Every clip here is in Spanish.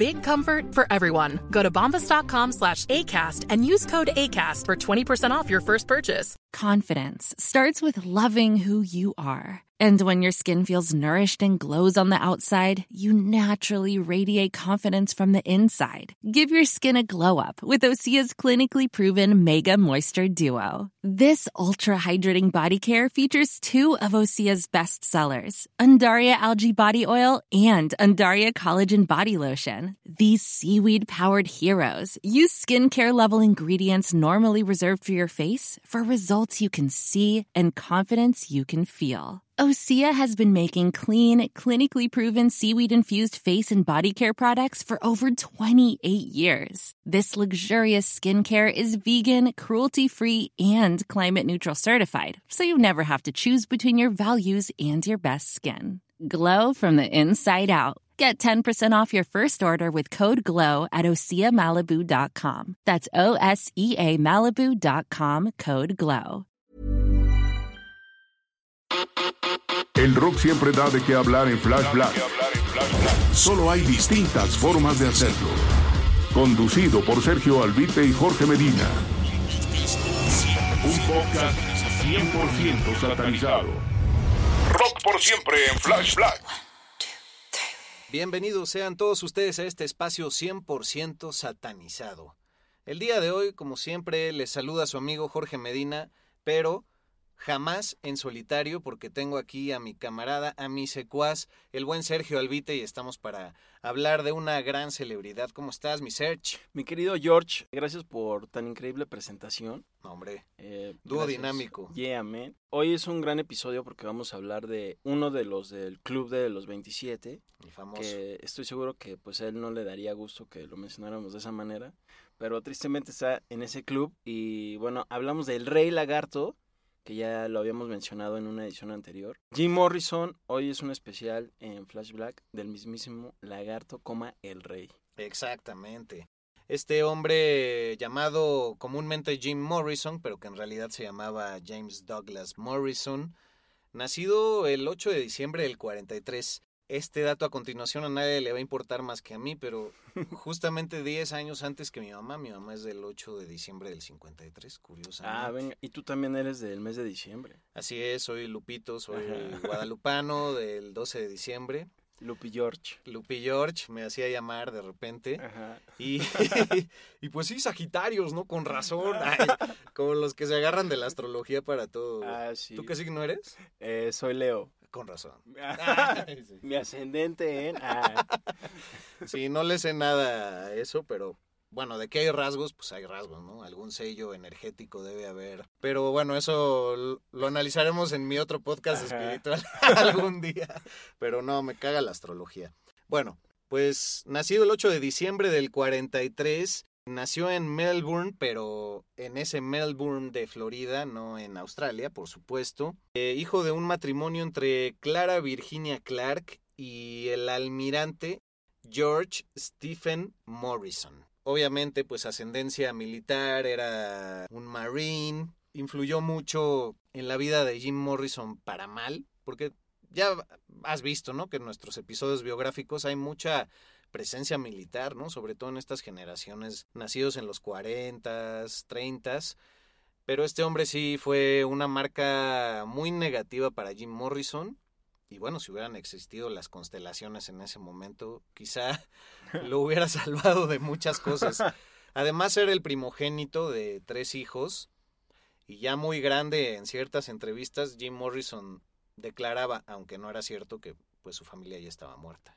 Big comfort for everyone. Go to bombas.com slash ACAST and use code ACAST for 20% off your first purchase. Confidence starts with loving who you are. And when your skin feels nourished and glows on the outside, you naturally radiate confidence from the inside. Give your skin a glow up with Osea's clinically proven Mega Moisture Duo. This ultra hydrating body care features two of Osea's best sellers, Undaria Algae Body Oil and Undaria Collagen Body Lotion. These seaweed powered heroes use skincare level ingredients normally reserved for your face for results you can see and confidence you can feel. Osea has been making clean, clinically proven seaweed infused face and body care products for over 28 years. This luxurious skincare is vegan, cruelty free, and climate neutral certified, so you never have to choose between your values and your best skin. Glow from the inside out. Get 10% off your first order with code GLOW at OseaMalibu.com. That's O S E A Malibu.com code GLOW. El rock siempre da de qué hablar en Flash Black. Solo hay distintas formas de hacerlo. Conducido por Sergio Albite y Jorge Medina. Un podcast 100% satanizado. Por siempre en Flash Black. Bienvenidos sean todos ustedes a este espacio 100% satanizado. El día de hoy, como siempre, les saluda su amigo Jorge Medina, pero jamás en solitario porque tengo aquí a mi camarada, a mi secuaz, el buen Sergio Albite y estamos para hablar de una gran celebridad. ¿Cómo estás, mi Serge? Mi querido George, gracias por tan increíble presentación. No, hombre, Eh, dúo gracias. dinámico. Yeah, man. Hoy es un gran episodio porque vamos a hablar de uno de los del club de los 27, El famoso. que estoy seguro que pues a él no le daría gusto que lo mencionáramos de esa manera, pero tristemente está en ese club y bueno, hablamos del Rey Lagarto, que ya lo habíamos mencionado en una edición anterior. Jim Morrison, hoy es un especial en Flash Black del mismísimo Lagarto, coma el Rey. Exactamente. Este hombre llamado comúnmente Jim Morrison, pero que en realidad se llamaba James Douglas Morrison, nacido el 8 de diciembre del 43. Este dato a continuación a nadie le va a importar más que a mí, pero justamente 10 años antes que mi mamá, mi mamá es del 8 de diciembre del 53, curiosamente. Ah, venga, y tú también eres del mes de diciembre. Así es, soy Lupito, soy Ajá. guadalupano del 12 de diciembre. Lupi George. Lupi George me hacía llamar de repente. Ajá. Y, y pues sí, Sagitarios, ¿no? Con razón. Ay, como los que se agarran de la astrología para todo. Ah, sí. ¿Tú qué signo eres? Eh, soy Leo. Con razón. Mi ascendente en... Ah, Sí, no le sé nada a eso, pero bueno, de qué hay rasgos, pues hay rasgos, ¿no? Algún sello energético debe haber. Pero bueno, eso lo analizaremos en mi otro podcast Ajá. espiritual algún día. Pero no, me caga la astrología. Bueno, pues nacido el 8 de diciembre del 43, nació en Melbourne, pero en ese Melbourne de Florida, no en Australia, por supuesto. Eh, hijo de un matrimonio entre Clara Virginia Clark y el almirante George Stephen Morrison. Obviamente, pues ascendencia militar, era un marine, influyó mucho en la vida de Jim Morrison para mal, porque ya has visto, ¿no? Que en nuestros episodios biográficos hay mucha presencia militar, ¿no? Sobre todo en estas generaciones nacidos en los 40s, 30s. Pero este hombre sí fue una marca muy negativa para Jim Morrison. Y bueno, si hubieran existido las constelaciones en ese momento, quizá lo hubiera salvado de muchas cosas. Además, era el primogénito de tres hijos. Y ya muy grande en ciertas entrevistas, Jim Morrison declaraba, aunque no era cierto, que pues su familia ya estaba muerta.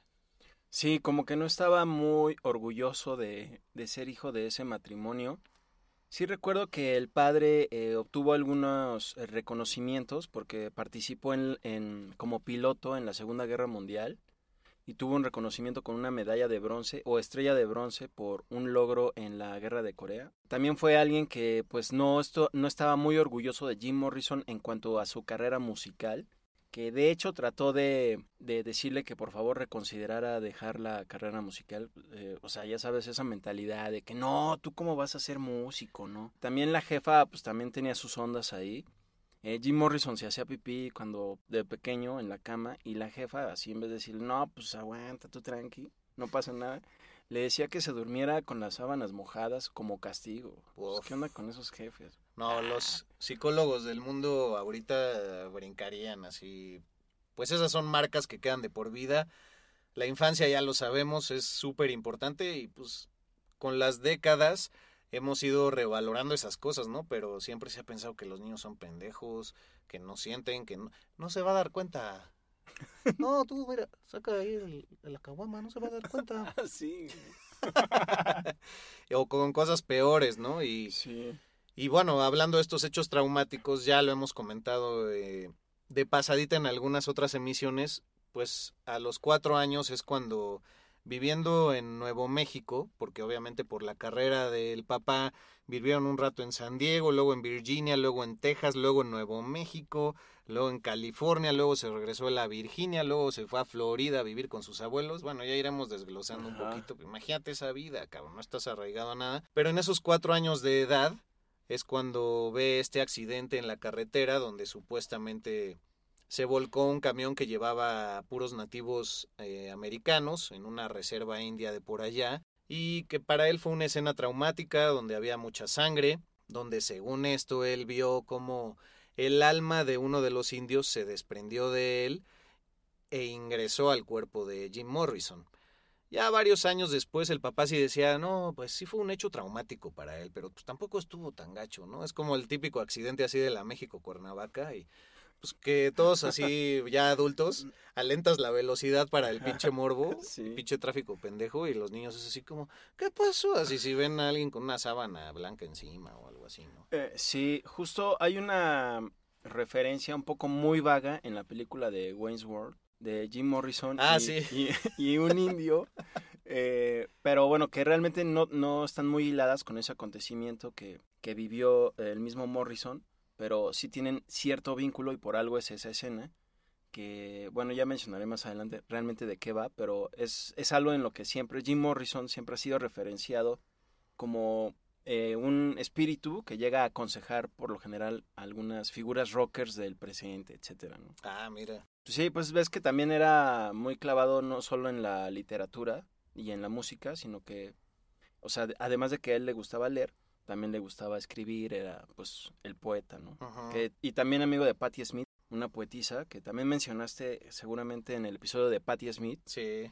Sí, como que no estaba muy orgulloso de, de ser hijo de ese matrimonio. Sí recuerdo que el padre eh, obtuvo algunos eh, reconocimientos porque participó en, en- como piloto en la Segunda Guerra Mundial y tuvo un reconocimiento con una medalla de bronce o estrella de bronce por un logro en la guerra de Corea. También fue alguien que pues no, esto, no estaba muy orgulloso de Jim Morrison en cuanto a su carrera musical, que de hecho trató de, de decirle que por favor reconsiderara dejar la carrera musical. Eh, o sea, ya sabes, esa mentalidad de que no, tú cómo vas a ser músico, ¿no? También la jefa pues también tenía sus ondas ahí. Eh, Jim Morrison se hacía pipí cuando de pequeño en la cama y la jefa así en vez de decirle, no, pues aguanta, tú tranqui, no pasa nada, le decía que se durmiera con las sábanas mojadas como castigo. Pues, ¿Qué onda con esos jefes? No, los psicólogos del mundo ahorita brincarían así. Pues esas son marcas que quedan de por vida. La infancia ya lo sabemos, es súper importante y pues con las décadas hemos ido revalorando esas cosas, ¿no? Pero siempre se ha pensado que los niños son pendejos, que no sienten, que no, no se va a dar cuenta. No, tú, mira, saca ahí el, la caguama, no se va a dar cuenta. sí. o con cosas peores, ¿no? Y, Sí. Y bueno, hablando de estos hechos traumáticos, ya lo hemos comentado eh, de pasadita en algunas otras emisiones, pues a los cuatro años es cuando viviendo en Nuevo México, porque obviamente por la carrera del papá vivieron un rato en San Diego, luego en Virginia, luego en Texas, luego en Nuevo México, luego en California, luego se regresó a la Virginia, luego se fue a Florida a vivir con sus abuelos. Bueno, ya iremos desglosando un poquito. Imagínate esa vida, cabrón, no estás arraigado a nada. Pero en esos cuatro años de edad es cuando ve este accidente en la carretera donde supuestamente se volcó un camión que llevaba a puros nativos eh, americanos en una reserva india de por allá y que para él fue una escena traumática donde había mucha sangre, donde según esto él vio como el alma de uno de los indios se desprendió de él e ingresó al cuerpo de Jim Morrison. Ya varios años después el papá sí decía, no, pues sí fue un hecho traumático para él, pero pues tampoco estuvo tan gacho, ¿no? Es como el típico accidente así de la México Cuernavaca y pues que todos así ya adultos alentas la velocidad para el pinche morbo, Sí. pinche tráfico pendejo y los niños es así como, ¿qué pasó? Así si ven a alguien con una sábana blanca encima o algo así, ¿no? Eh, sí, justo hay una referencia un poco muy vaga en la película de Wayne's World de Jim Morrison Ah, y, sí. y- y un indio, eh, pero bueno, que realmente no, no están muy hiladas con ese acontecimiento que, que vivió el mismo Morrison, pero sí tienen cierto vínculo y por algo es esa escena que, bueno, ya mencionaré más adelante realmente de qué va, pero es, es algo en lo que siempre Jim Morrison siempre ha sido referenciado como eh, un espíritu que llega a aconsejar por lo general algunas figuras rockers del presente, etcétera, ¿no? Ah, mira. Sí, pues ves que también era muy clavado no solo en la literatura y en la música, sino que, o sea, además de que a él le gustaba leer, también le gustaba escribir, era pues el poeta, ¿no? Ajá. Que- y también amigo de Patti Smith, una poetisa que también mencionaste seguramente en el episodio de Patti Smith, Sí.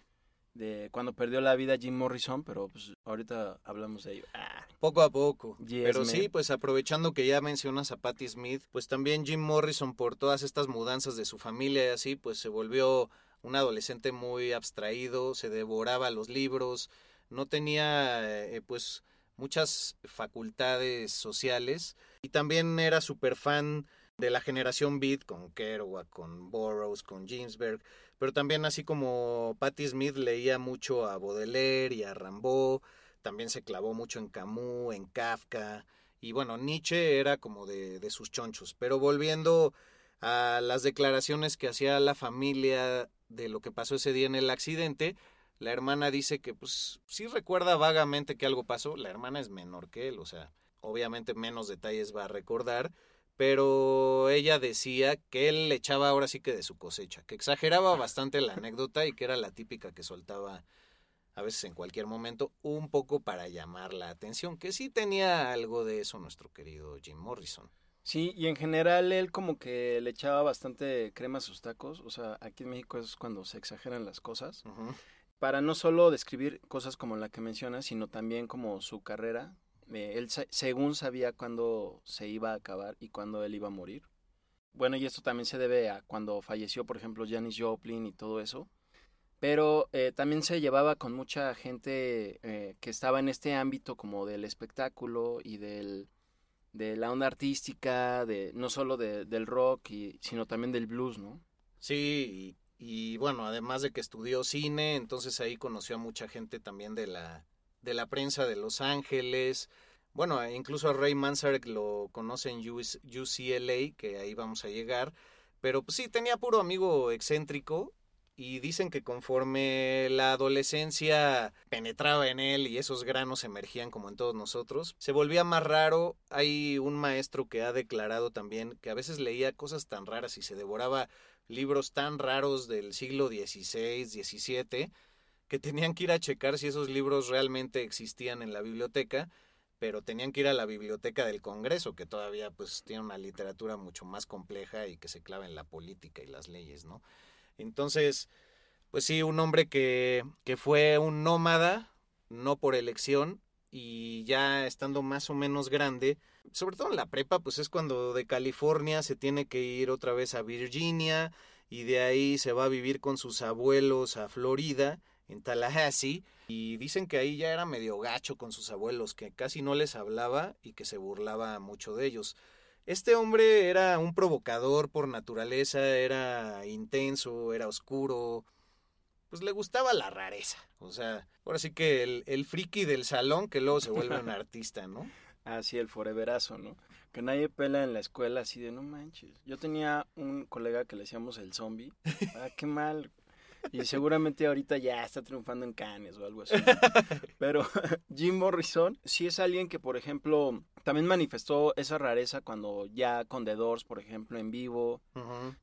De cuando perdió la vida Jim Morrison, pero pues ahorita hablamos de ello. Ah, Poco a poco. Yes, Pero man. sí, pues aprovechando que ya mencionas a Patti Smith, pues también Jim Morrison por todas estas mudanzas de su familia y así, pues se volvió un adolescente muy abstraído, se devoraba los libros, no tenía eh, pues muchas facultades sociales y también era súper fan de la generación Beat con Kerouac, con Burroughs, con Ginsberg, pero también así como Patti Smith leía mucho a Baudelaire y a Rimbaud, también se clavó mucho en Camus, en Kafka, y bueno, Nietzsche era como de, de sus chonchos. Pero volviendo a las declaraciones que hacía la familia de lo que pasó ese día en el accidente, la hermana dice que pues sí recuerda vagamente que algo pasó, la hermana es menor que él, o sea, obviamente menos detalles va a recordar, pero ella decía que él le echaba ahora sí que de su cosecha, que exageraba bastante la anécdota y que era la típica que soltaba a veces en cualquier momento, un poco para llamar la atención, que sí tenía algo de eso nuestro querido Jim Morrison. Sí, y en general él como que le echaba bastante crema a sus tacos, o sea, aquí en México es cuando se exageran las cosas, para no solo describir cosas como la que mencionas, sino también como su carrera. Eh, él según sabía cuándo se iba a acabar y cuándo él iba a morir. Bueno, y esto también se debe a cuando falleció, por ejemplo, Janis Joplin y todo eso. Pero eh, también se llevaba con mucha gente eh, que estaba en este ámbito como del espectáculo y del, de la onda artística, de no solo de- del rock, y, sino también del blues, ¿no? Sí, Y bueno, además de que estudió cine, entonces ahí conoció a mucha gente también de la, de la prensa de Los Ángeles. Bueno, incluso a Ray Manzarek lo conoce en UCLA, que ahí vamos a llegar. Pero pues sí, tenía puro amigo excéntrico y dicen que conforme la adolescencia penetraba en él y esos granos emergían como en todos nosotros, se volvía más raro. Hay un maestro que ha declarado también que a veces leía cosas tan raras y se devoraba libros tan raros del siglo XVI, XVII, que tenían que ir a checar si esos libros realmente existían en la biblioteca, pero tenían que ir a la biblioteca del Congreso, que todavía pues tiene una literatura mucho más compleja y que se clava en la política y las leyes, ¿no? Entonces, pues sí, un hombre que, que fue un nómada, no por elección, y ya estando más o menos grande, sobre todo en la prepa, pues es cuando de California se tiene que ir otra vez a Virginia y de ahí se va a vivir con sus abuelos a Florida, en Tallahassee, y dicen que ahí ya era medio gacho con sus abuelos, que casi no les hablaba y que se burlaba mucho de ellos. Este hombre era un provocador por naturaleza, era intenso, era oscuro, pues le gustaba la rareza. O sea, ahora sí que el, el friki del salón que luego se vuelve un artista, ¿no? Así el foreverazo, ¿no? Que nadie pela en la escuela así de no manches. Yo tenía un colega que le decíamos el zombie. Ah, qué mal. Y seguramente ahorita ya está triunfando en Cannes o algo así. Pero Jim Morrison sí es alguien que, por ejemplo, también manifestó esa rareza cuando ya con The Doors, por ejemplo, en vivo.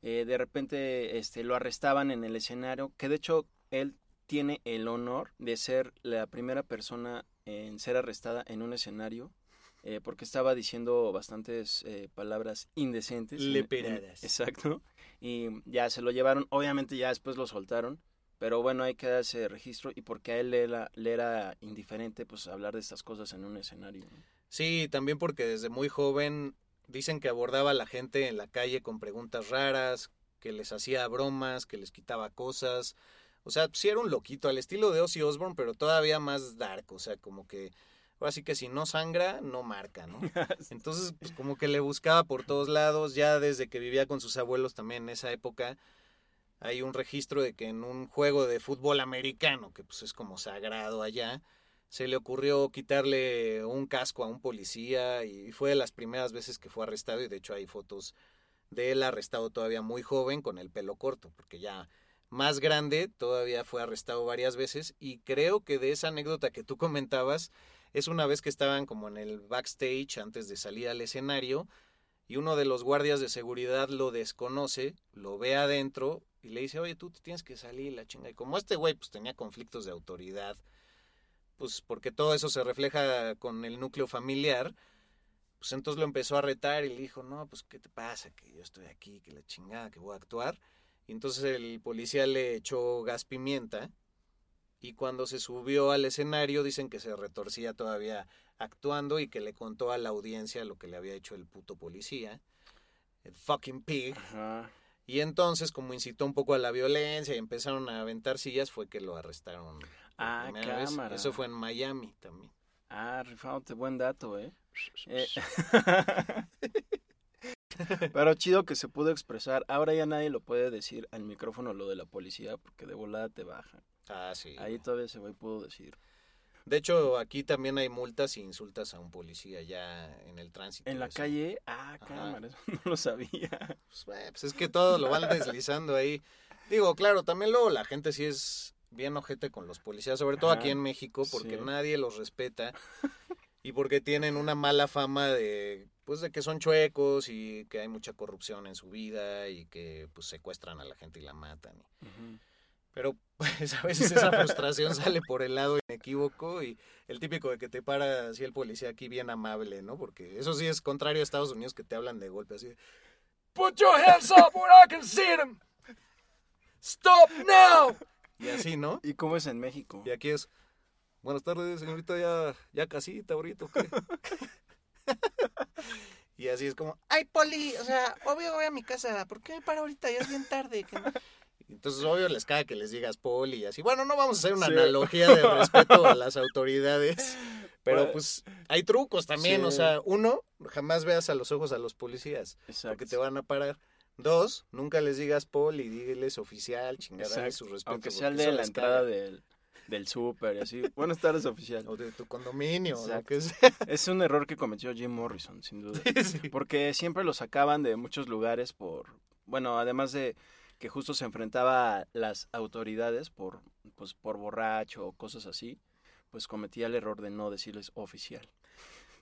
Eh, de repente este, lo arrestaban en el escenario, que de hecho él tiene el honor de ser la primera persona en ser arrestada en un escenario eh, porque estaba diciendo bastantes eh, palabras indecentes. Leperadas. exacto. Y ya se lo llevaron, obviamente ya después lo soltaron, pero bueno, hay que dar ese registro y porque a él le era, le era indiferente pues hablar de estas cosas en un escenario. Sí, también porque desde muy joven dicen que abordaba a la gente en la calle con preguntas raras, que les hacía bromas, que les quitaba cosas. O sea, sí era un loquito, al estilo de Ozzy Osbourne, pero todavía más dark, o sea, como que ahora sí que si no sangra, no marca, ¿no? Entonces, pues como que le buscaba por todos lados, ya desde que vivía con sus abuelos también en esa época, hay un registro de que en un juego de fútbol americano, que pues es como sagrado allá, se le ocurrió quitarle un casco a un policía y fue de las primeras veces que fue arrestado y de hecho hay fotos de él arrestado todavía muy joven con el pelo corto, porque ya más grande todavía fue arrestado varias veces y creo que de esa anécdota que tú comentabas, es una vez que estaban como en el backstage antes de salir al escenario y uno de los guardias de seguridad lo desconoce, lo ve adentro y le dice, oye, tú tienes que salir la chinga. Y como este güey pues tenía conflictos de autoridad, pues porque todo eso se refleja con el núcleo familiar, pues entonces lo empezó a retar y le dijo, no, pues ¿qué te pasa? Que yo estoy aquí, que la chingada, que voy a actuar. Y entonces el policía le echó gas pimienta y cuando se subió al escenario dicen que se retorcía todavía actuando y que le contó a la audiencia lo que le había hecho el puto policía, el fucking pig. Y entonces, como incitó un poco a la violencia y empezaron a aventar sillas, fue que lo arrestaron. Ah, cámara. Eso fue en Miami también. Ah, rifándote buen dato, ¿eh? eh Pero chido que se pudo expresar. Ahora ya nadie lo puede decir al micrófono lo de la policía porque de volada te bajan. Ah, sí. Ahí todavía se va puedo decir. De hecho, aquí también hay multas y insultas a un policía ya en el tránsito. ¿En la calle? Ah, cámara, no lo sabía. Pues, pues, es que todo lo van deslizando ahí. Digo, claro, también luego la gente sí es bien ojete con los policías, sobre todo aquí en México, porque nadie los respeta y porque tienen una mala fama de pues de que son chuecos y que hay mucha corrupción en su vida y que pues secuestran a la gente y la matan. Pero pues a veces esa frustración sale por el lado inequívoco y el típico de que te para así el policía aquí bien amable, ¿no? Porque eso sí es contrario a Estados Unidos que te hablan de golpe así. Put your hands up where I can see them. Stop now. Y así, ¿no? ¿Y cómo es en México? Y aquí es, buenas tardes, señorita, ya, ya casita ahorita, ¿qué? y así es como, ay, Poli, o sea, obvio voy a mi casa, ¿por qué me paro ahorita? Ya es bien tarde. Entonces, obvio, les cae que les digas poli y así. Bueno, no vamos a hacer una analogía de respeto a las autoridades, pero pues hay trucos también. O sea, uno, jamás veas a los ojos a los policías, porque te van a parar. Dos, nunca les digas Paul y dígeles oficial, chingada, Exacto. sus respetos. Aunque sea el de la entrada caga. del, del súper y así. Buenas tardes, oficial. O de tu condominio, o que sea. Es un error que cometió Jim Morrison, sin duda. Sí. Porque siempre lo sacaban de muchos lugares por... Bueno, además de que justo se enfrentaba a las autoridades por, pues, por borracho o cosas así, pues cometía el error de no decirles oficial.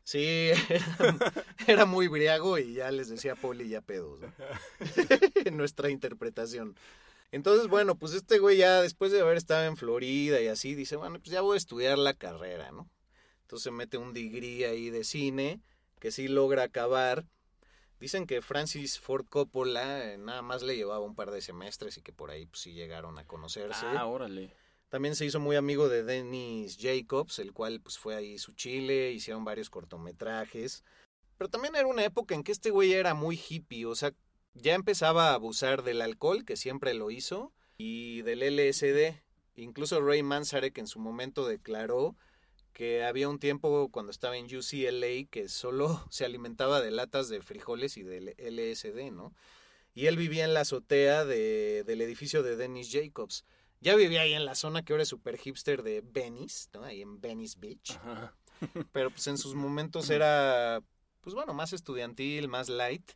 Sí, era, muy briago y ya les decía y ya pedos, ¿no? en nuestra interpretación. Entonces, bueno, pues este güey ya después de haber estado en Florida y así, dice, bueno, pues ya voy a estudiar la carrera, ¿no? Entonces mete un degree ahí de cine, que sí logra acabar. Dicen que Francis Ford Coppola eh, nada más le llevaba un par de semestres y que por ahí pues sí llegaron a conocerse. Ah, órale. También se hizo muy amigo de Dennis Jacobs, el cual pues fue ahí su chile, hicieron varios cortometrajes. Pero también era una época en que este güey era muy hippie, o sea, ya empezaba a abusar del alcohol, que siempre lo hizo, y del LSD. Incluso Ray Manzarek en su momento declaró que había un tiempo cuando estaba en UCLA que solo se alimentaba de latas de frijoles y del LSD, ¿no? Y él vivía en la azotea de- del edificio de Dennis Jacobs. Ya vivía ahí en la zona que ahora es super hipster de Venice, ¿no? Ahí en Venice Beach. Ajá. Pero pues en sus momentos era, pues bueno, más estudiantil, más light.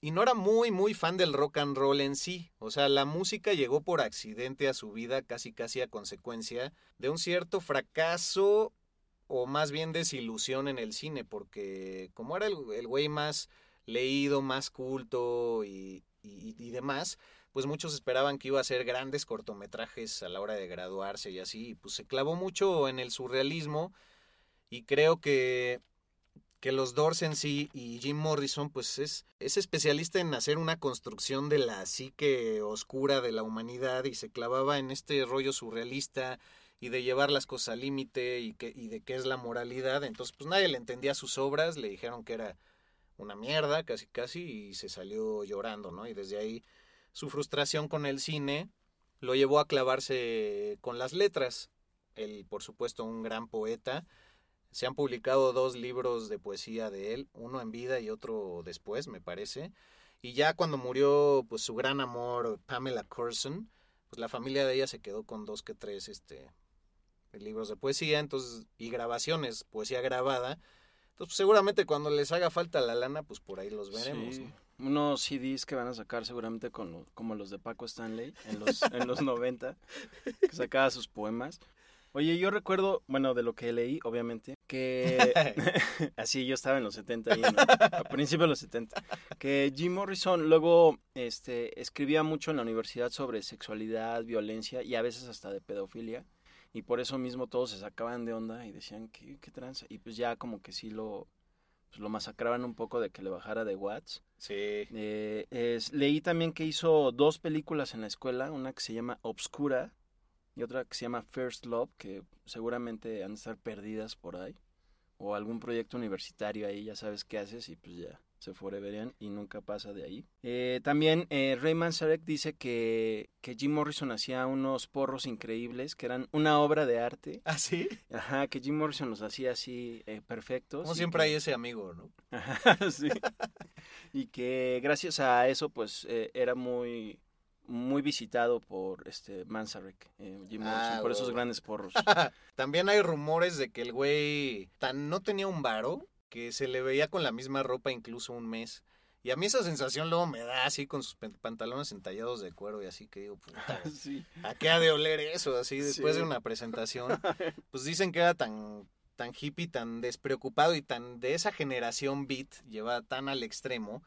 Y no era muy, muy fan del rock and roll en sí. O sea, la música llegó por accidente a su vida, casi, casi a consecuencia de un cierto fracaso o más bien desilusión en el cine, porque como era el, güey más leído, más culto y, y- y demás, pues muchos esperaban que iba a hacer grandes cortometrajes a la hora de graduarse y así, y pues se clavó mucho en el surrealismo y creo que, que los Doors en sí y Jim Morrison pues es, es especialista en hacer una construcción de la psique oscura de la humanidad y se clavaba en este rollo surrealista y de llevar las cosas al límite y, que, y de qué es la moralidad. Entonces pues nadie le entendía sus obras, le dijeron que era una mierda casi casi y se salió llorando, ¿no? Y desde ahí su frustración con el cine lo llevó a clavarse con las letras. Él, por supuesto, un gran poeta. Se han publicado dos libros de poesía de él, uno en vida y otro después, me parece. Y ya cuando murió, pues su gran amor, Pamela Curson, pues la familia de ella se quedó con dos que tres este, libros de poesía, entonces, y grabaciones, poesía grabada. Entonces, pues, seguramente cuando les haga falta la lana, pues por ahí los veremos. Sí. ¿no? Unos CDs que van a sacar seguramente con lo- como los de Paco Stanley en los, en los 90, que sacaba sus poemas. Oye, yo recuerdo, bueno, de lo que leí, obviamente, que así yo estaba en los 70, ahí, ¿no? a principios de los 70, que Jim Morrison luego este, escribía mucho en la universidad sobre sexualidad, violencia y a veces hasta de pedofilia. Y por eso mismo todos se sacaban de onda y decían, ¿qué, qué tranza? Y pues ya como que sí lo, pues lo masacraban un poco de que le bajara de watts. Sí. Eh, es- leí también que hizo dos películas en la escuela, una que se llama Obscura y otra que se llama First Love, que seguramente han de estar perdidas por ahí. O algún proyecto universitario ahí, ya sabes qué haces y pues ya se foreverian y nunca pasa de ahí. Eh, también eh, Ray Manzarek dice que, que Jim Morrison hacía unos porros increíbles, que eran una obra de arte. ¿Ah, sí? Ajá, que Jim Morrison los hacía así eh, perfectos. Como siempre que- hay ese amigo, ¿no? Ajá, sí. Y que gracias a eso, pues, eh, era muy, muy visitado por este Manzarek, eh, Jim Ah, Morrison, por esos grandes porros. También hay rumores de que el güey tan no tenía un varo que se le veía con la misma ropa incluso un mes. Y a mí esa sensación luego me da así con sus pantalones entallados de cuero y así que digo, puta, Sí. ¿a qué ha de oler eso? Así después Sí. de una presentación. Pues dicen que era tan, tan hippie, tan despreocupado y tan de esa generación beat, llevada tan al extremo,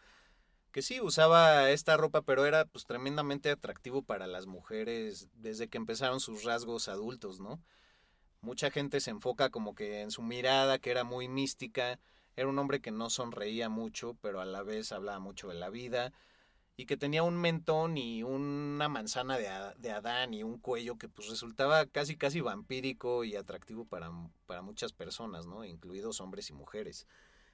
que sí usaba esta ropa, pero era pues tremendamente atractivo para las mujeres desde que empezaron sus rasgos adultos, ¿no? Mucha gente se enfoca como que en su mirada, que era muy mística, era un hombre que no sonreía mucho, pero a la vez hablaba mucho de la vida, y que tenía un mentón y una manzana de, Adán y un cuello que pues resultaba casi casi vampírico y atractivo para, para muchas personas, ¿no? Incluidos hombres y mujeres.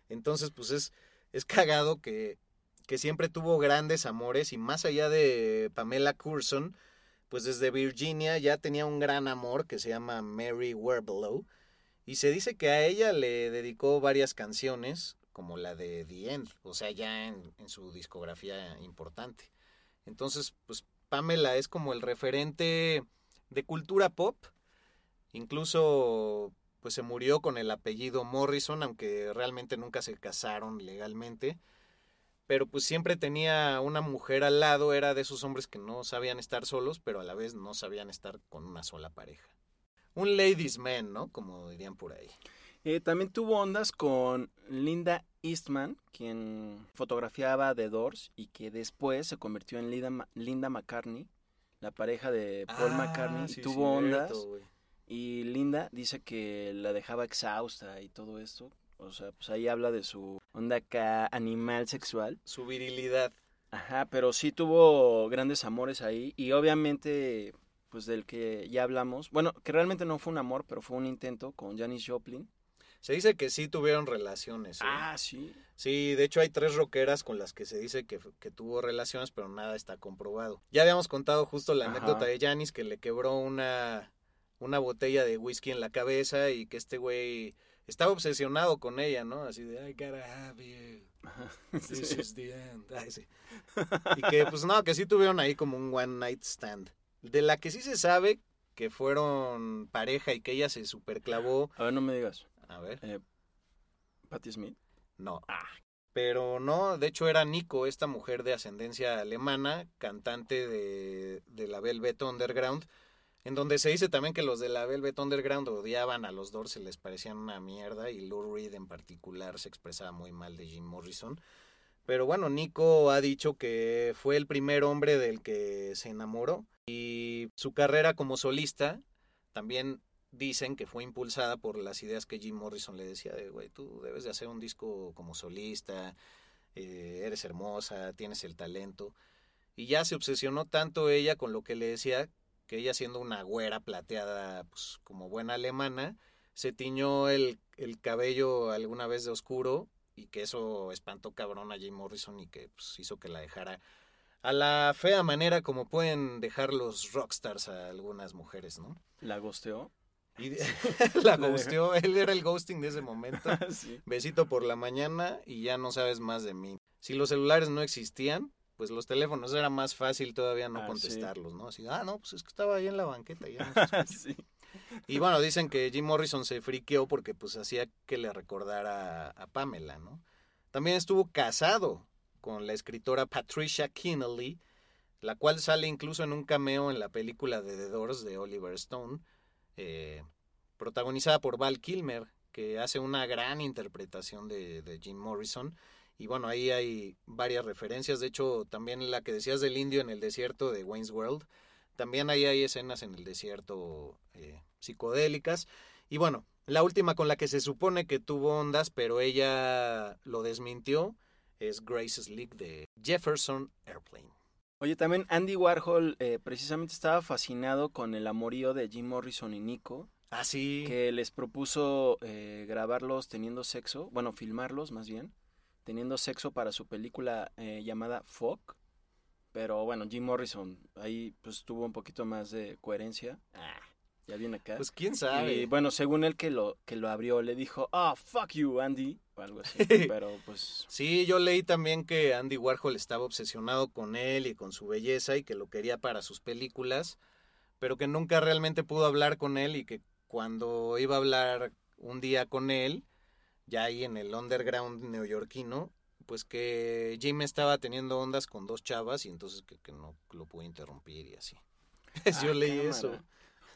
Entonces, pues es, es cagado que, que siempre tuvo grandes amores y más allá de Pamela Curson, pues desde Virginia ya tenía un gran amor que se llama Mary Werbelow y se dice que a ella le dedicó varias canciones, como la de The End, o sea, ya en, en su discografía importante. Entonces, pues Pamela es como el referente de cultura pop. Incluso pues se murió con el apellido Morrison, aunque realmente nunca se casaron legalmente. Pero pues siempre tenía una mujer al lado, era de esos hombres que no sabían estar solos, pero a la vez no sabían estar con una sola pareja. Un ladies man, ¿no? Como dirían por ahí. Eh, también tuvo ondas con Linda Eastman, quien fotografiaba The Doors y que después se convirtió en Linda, Linda McCartney, la pareja de Paul Ah, McCartney. sí, tuvo ondas cierto, güey. y Linda dice que la dejaba exhausta y todo esto. O sea, pues ahí habla de su onda acá animal sexual. Su virilidad. Ajá, pero sí tuvo grandes amores ahí y obviamente, pues del que ya hablamos, bueno, que realmente no fue un amor, pero fue un intento con Janis Joplin. Se dice que sí tuvieron relaciones. ¿eh? Ah, sí. Sí, de hecho hay tres rockeras con las que se dice que, que tuvo relaciones, pero nada está comprobado. Ya habíamos contado justo la Ajá. anécdota de Janis que le quebró una, una botella de whisky en la cabeza y que este güey estaba obsesionado con ella, ¿no? Así de, I gotta have you. This Sí. is the end. Ay, sí. Y que, pues no, que sí tuvieron ahí como un one night stand. De la que sí se sabe que fueron pareja y que ella se superclavó. A ver, no me digas. A ver, Eh, Patti Smith. no. Pero no, de hecho era Nico, esta mujer de ascendencia alemana, cantante de, de la Velvet Underground, en donde se dice también que los de la Velvet Underground odiaban a los Doors, se les parecían una mierda, y Lou Reed en particular se expresaba muy mal de Jim Morrison. Pero bueno, Nico ha dicho que fue el primer hombre del que se enamoró, y su carrera como solista también dicen que fue impulsada por las ideas que Jim Morrison le decía de, güey, tú debes de hacer un disco como solista, eh, eres hermosa, tienes el talento. Y ya se obsesionó tanto ella con lo que le decía, que ella siendo una güera plateada, pues como buena alemana, se tiñó el, el cabello alguna vez de oscuro y que eso espantó cabrón a Jim Morrison y que pues, hizo que la dejara a la fea manera como pueden dejar los rockstars a algunas mujeres, ¿no? La gosteó. Y la ghosteó, él era el ghosting de ese momento. sí. Besito por la mañana y ya no sabes más de mí. Si los celulares no existían, pues los teléfonos era más fácil todavía no Ah, sí. contestarlos, ¿no? Así, ah, no, pues es que estaba ahí en la banqueta. Ya no se escucha". sí. Y bueno, dicen que Jim Morrison se friqueó porque pues hacía que le recordara a, Pamela, ¿no? También estuvo casado con la escritora Patricia Kinnelly, la cual sale incluso en un cameo en la película de The Doors de Oliver Stone, eh, protagonizada por Val Kilmer, que hace una gran interpretación de, de Jim Morrison. Y bueno, ahí hay varias referencias. De hecho, también la que decías del indio en el desierto de Wayne's World. También ahí hay escenas en el desierto eh, psicodélicas. Y bueno, la última con la que se supone que tuvo ondas, pero ella lo desmintió, es Grace Slick de Jefferson Airplane. Oye, también Andy Warhol eh, precisamente estaba fascinado con el amorío de Jim Morrison y Nico, Ah, sí. que les propuso eh, grabarlos teniendo sexo, bueno, filmarlos más bien, teniendo sexo para su película eh, llamada Fuck. Pero bueno, Jim Morrison ahí pues tuvo un poquito más de coherencia. Ah, ya viene acá. Pues quién sabe. Y bueno, según él que lo, que lo abrió, le dijo, ah, fuck you, Andy, o algo así. Pero pues, Sí, yo leí también que Andy Warhol estaba obsesionado con él y con su belleza y que lo quería para sus películas, pero que nunca realmente pudo hablar con él y que cuando iba a hablar un día con él, ya ahí en el underground neoyorquino, pues que Jim estaba teniendo ondas con dos chavas y entonces que, que no lo pudo interrumpir y así. yo Ah, leí cámara. eso.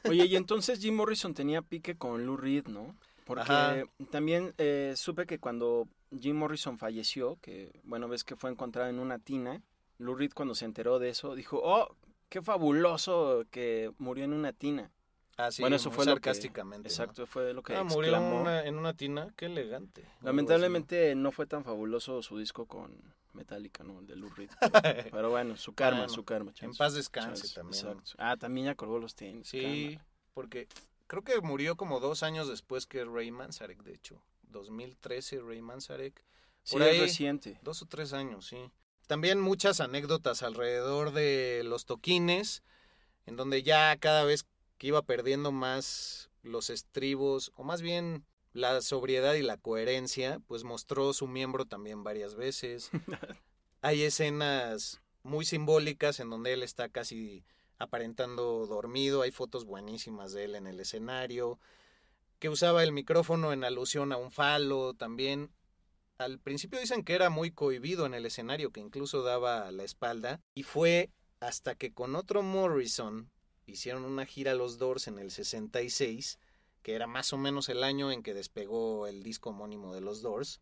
Oye, y entonces Jim Morrison tenía pique con Lou Reed, ¿no? Porque Ajá. también eh, supe que cuando Jim Morrison falleció, que bueno, ves que fue encontrado en una tina, Lou Reed cuando se enteró de eso dijo, oh, qué fabuloso que murió en una tina. Ah, sí, bueno, eso fue lo que- sarcásticamente. ¿no? Exacto, fue lo que Ah, murió en una, en una tina, qué elegante. Lamentablemente no fue tan fabuloso su disco con Metallica, ¿no? El de Lou Reed. Pero, pero bueno, su karma, su karma. En chance, paz descanse chance, también. Exacto. Ah, también ya colgó los tenis. Sí, porque creo que murió como dos años después que Ray Manzarek, de hecho. 2013, Ray Manzarek. Sí, es reciente. Dos o tres años, sí. También muchas anécdotas alrededor de los toquines, en donde ya cada vez que iba perdiendo más los estribos, o más bien la sobriedad y la coherencia, pues mostró su miembro también varias veces. Hay escenas muy simbólicas en donde él está casi aparentando dormido, hay fotos buenísimas de él en el escenario, que usaba el micrófono en alusión a un falo también. Al principio dicen que era muy cohibido en el escenario, que incluso daba la espalda, y fue hasta que con otro Morrison hicieron una gira los Doors en el 66, que era más o menos el año en que despegó el disco homónimo de los Doors,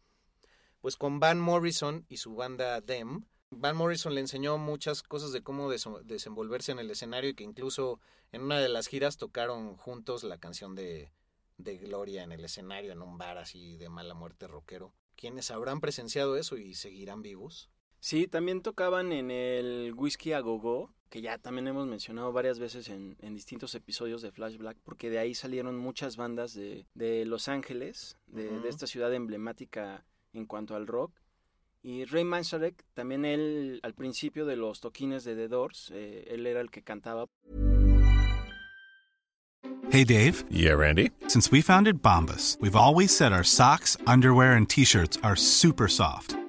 pues con Van Morrison y su banda Them, Van Morrison le enseñó muchas cosas de cómo desenvolverse en el escenario y que incluso en una de las giras tocaron juntos la canción de, de Gloria en el escenario, en un bar así de mala muerte rockero. ¿Quiénes habrán presenciado eso y seguirán vivos? Sí, también tocaban en el Whisky a Gogo, que ya también hemos mencionado varias veces en, distintos episodios de Flash Black, porque de ahí salieron muchas bandas de, de Los Ángeles, de, de, esta ciudad emblemática en cuanto al rock. Y Ray Manzarek, también él, al principio de los toquines de The Doors, eh, él era el que cantaba. Hey Dave. Yeah, Randy. Since we founded Bombus, we've always said our socks, underwear, and t-shirts are super soft.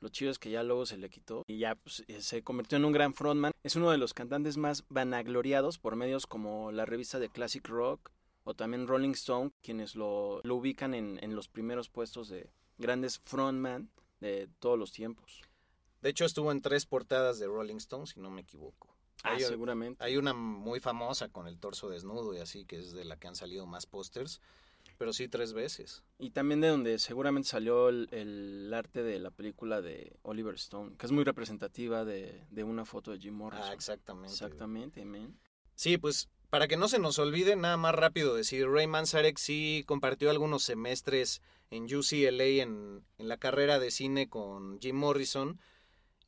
Lo chido es que ya luego se le quitó y ya pues, eh, se convirtió en un gran frontman. Es uno de los cantantes más vanagloriados por medios como la revista de Classic Rock o también Rolling Stone, quienes lo, lo ubican en, en los primeros puestos de grandes frontman de todos los tiempos. De hecho, estuvo en tres portadas de Rolling Stone, si no me equivoco. Ah, hay, seguramente. Hay una muy famosa con el torso desnudo y así, que es de la que han salido más pósters, pero sí tres veces. Y también de donde seguramente salió el, arte de la película de Oliver Stone, que es muy representativa de, una foto de Jim Morrison. Ah, exactamente. Exactamente, man. Sí, pues para que no se nos olvide, nada más rápido decir, Ray Manzarek sí compartió algunos semestres en UCLA en, en la carrera de cine con Jim Morrison,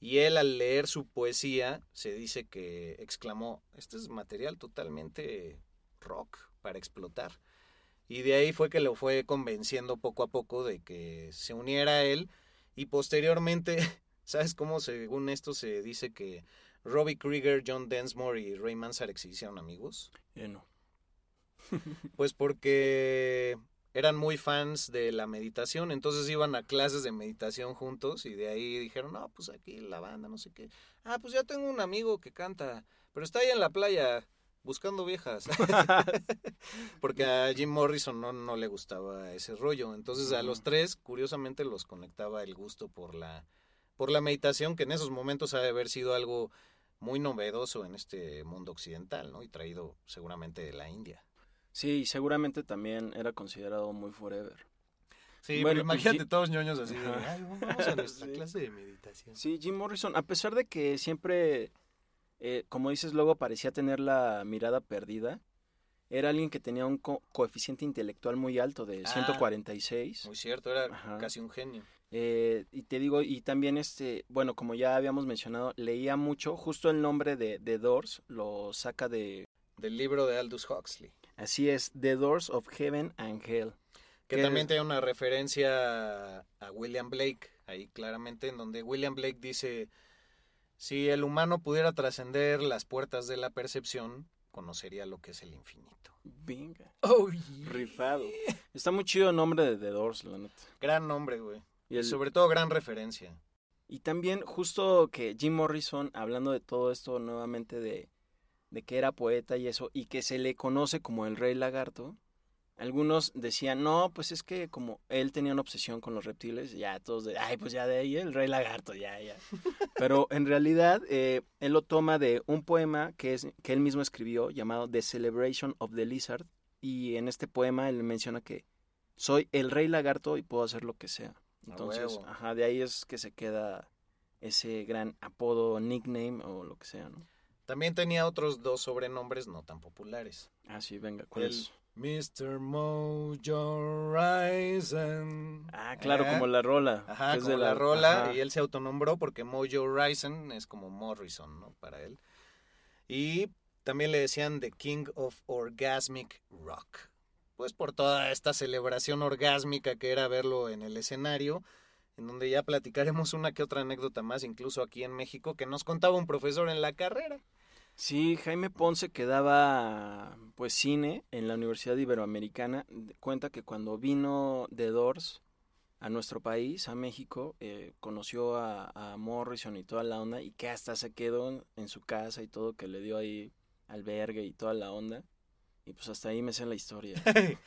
y él al leer su poesía se dice que exclamó, este es material totalmente rock para explotar. Y de ahí fue que lo fue convenciendo poco a poco de que se uniera a él y posteriormente, ¿sabes cómo según esto se dice que Robbie Krieger, John Densmore y Ray Manzarek se hicieron amigos? Eh, no. pues porque eran muy fans de la meditación, entonces iban a clases de meditación juntos y de ahí dijeron, no, pues aquí la banda, no sé qué. Ah, pues ya tengo un amigo que canta, pero está ahí en la playa buscando viejas. Porque a Jim Morrison no, no le gustaba ese rollo. Entonces a los tres, curiosamente, los conectaba el gusto por la, por la meditación, que en esos momentos ha de haber sido algo muy novedoso en este mundo occidental, ¿no? Y traído seguramente de la India. Sí, seguramente también era considerado muy forever. Sí, bueno, imagínate todos ñoños así vamos a nuestra clase de meditación. Sí, Jim Morrison, a pesar de que siempre, eh, como dices, luego parecía tener la mirada perdida, era alguien que tenía un coeficiente intelectual muy alto, de 146. Ah, muy cierto, era casi un genio. Eh, y te digo, y también este, bueno, como ya habíamos mencionado, leía mucho, justo el nombre de, de Doors lo saca de... Del libro de Aldous Huxley. Así es, The Doors of Heaven and Hell. Que, también tiene una referencia a William Blake, ahí claramente, en donde William Blake dice, si el humano pudiera trascender las puertas de la percepción, conocería lo que es el infinito. Venga. Oh, Rifado. Está muy chido el nombre de The Doors, la neta. Gran nombre, güey. Y sobre todo gran referencia. Y también justo que Jim Morrison, hablando de todo esto nuevamente de de que era poeta y eso, y que se le conoce como el rey lagarto, algunos decían, no, pues es que como él tenía una obsesión con los reptiles, ya todos de, ay, pues ya de ahí el rey lagarto, ya, ya. Pero en realidad eh, él lo toma de un poema que, es, que él mismo escribió llamado The Celebration of the Lizard, y en este poema él menciona que soy el rey lagarto y puedo hacer lo que sea. Entonces, ajá, de ahí es que se queda ese gran apodo, nickname o lo que sea, ¿no? También tenía otros dos sobrenombres no tan populares. Ah, sí, venga, ¿cuál el Mr. Mojo Rising. Ah, claro, Ajá. como la rola. Ajá, como de la, rola, ajá. y él se autonombró porque Mojo Rising es como Morrison, ¿no? Para él. Y también le decían The King of Orgasmic Rock. Pues por toda esta celebración orgásmica que era verlo en el escenario, en donde ya platicaremos una que otra anécdota más, incluso aquí en México, que nos contaba un profesor en la carrera. Sí, Jaime Ponce que daba pues cine en la Universidad Iberoamericana cuenta que cuando vino The Doors a nuestro país, a México, eh, conoció a, a Morrison y toda la onda y que hasta se quedó en, en su casa y todo, que le dio ahí albergue y toda la onda. Y pues hasta ahí me sé la historia.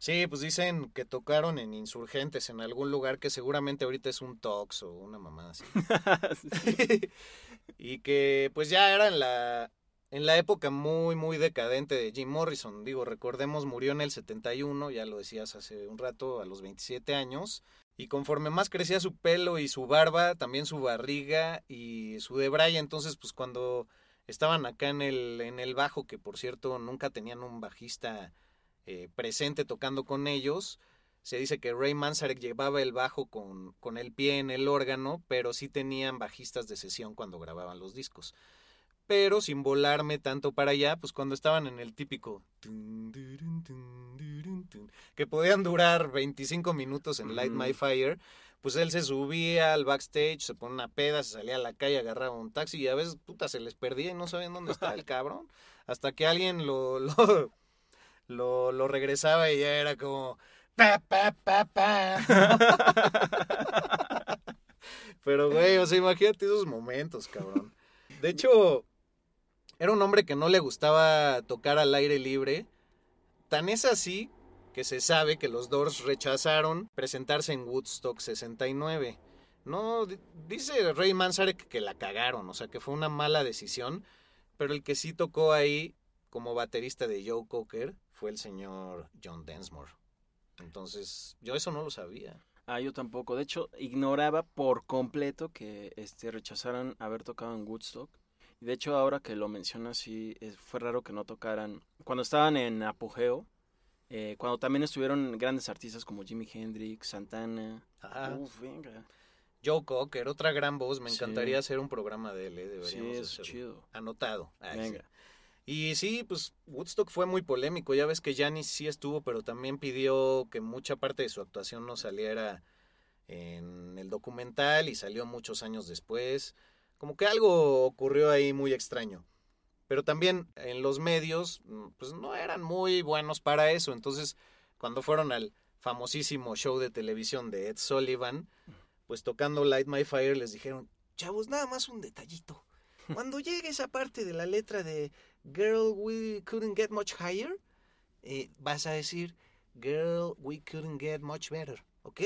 Sí, pues dicen que tocaron en Insurgentes en algún lugar que seguramente ahorita es un Tox o una mamá así. y que pues ya era en la, en la época muy, muy decadente de Jim Morrison. Digo, recordemos, murió en el 71, ya lo decías hace un rato, a los 27 años. Y conforme más crecía su pelo y su barba, también su barriga y su debraya, entonces pues cuando estaban acá en el, en el bajo, que por cierto nunca tenían un bajista eh, presente tocando con ellos, se dice que Ray Manzarek llevaba el bajo con, con el pie en el órgano, pero sí tenían bajistas de sesión cuando grababan los discos. Pero sin volarme tanto para allá, pues cuando estaban en el típico que podían durar 25 minutos en Light My. Fire, pues él se subía al backstage, se ponía una peda, se salía a la calle, agarraba un taxi y a veces, puta, se les perdía y no sabían dónde estaba el cabrón. Hasta que alguien lo, lo, lo, lo regresaba y ya era como... Pa, pa, pa, pa. Pero, güey, o sea, imagínate esos momentos, cabrón. De hecho, era un hombre que no le gustaba tocar al aire libre. Tan es así que se sabe que los Doors rechazaron presentarse en Woodstock 69. No, di- dice Ray Manzarek que la cagaron, o sea, que fue una mala decisión, pero el que sí tocó ahí como baterista de Joe Cocker fue el señor John Densmore. Entonces, yo eso no lo sabía. Ah, yo tampoco. De hecho, ignoraba por completo que este rechazaran haber tocado en Woodstock. Y de hecho, ahora que lo mencionas, sí, es- fue raro que no tocaran. Cuando estaban en apogeo, eh, cuando también estuvieron grandes artistas como Jimi Hendrix, Santana. Ajá. Uf, venga. Joe Cocker, otra gran voz, me Sí. encantaría hacer un programa de él, ¿eh? Deberíamos es hacerlo. chido. Anotado. Ay, sí. Venga. Y sí, pues Woodstock fue muy polémico. Ya ves que Janis sí estuvo, pero también pidió que mucha parte de su actuación no saliera en el documental y salió muchos años después. Como que algo ocurrió ahí muy extraño. Pero también en los medios, mm, pues no eran muy buenos para eso. Entonces, cuando fueron al famosísimo show de televisión de Ed Sullivan, pues tocando Light My Fire les dijeron, chavos, nada más un detallito. Cuando llegue esa parte de la letra de Girl, we couldn't get much higher, eh, vas a decir, Girl, we couldn't get much better, ¿ok?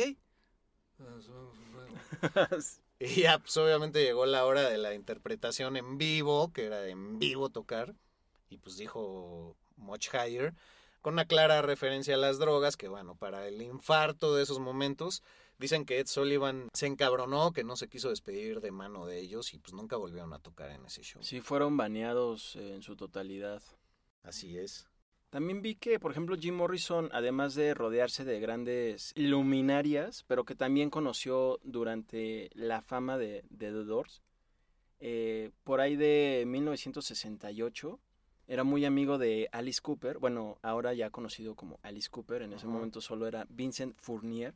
Y ya, pues obviamente llegó la hora de la interpretación en vivo, que era en vivo tocar, y pues dijo much higher, con una clara referencia a las drogas, que bueno, para el infarto de esos momentos, dicen que Ed Sullivan se encabronó, que no se quiso despedir de mano de ellos, y pues nunca volvieron a tocar en ese show. Sí, fueron baneados en su totalidad. Así es. También vi que, por ejemplo, Jim Morrison, además de rodearse de grandes luminarias, pero que también conoció durante la fama de, de The Doors, eh, por ahí de 1968, era muy amigo de Alice Cooper, bueno, ahora ya conocido como Alice Cooper, en ese momento solo era Vincent Fournier,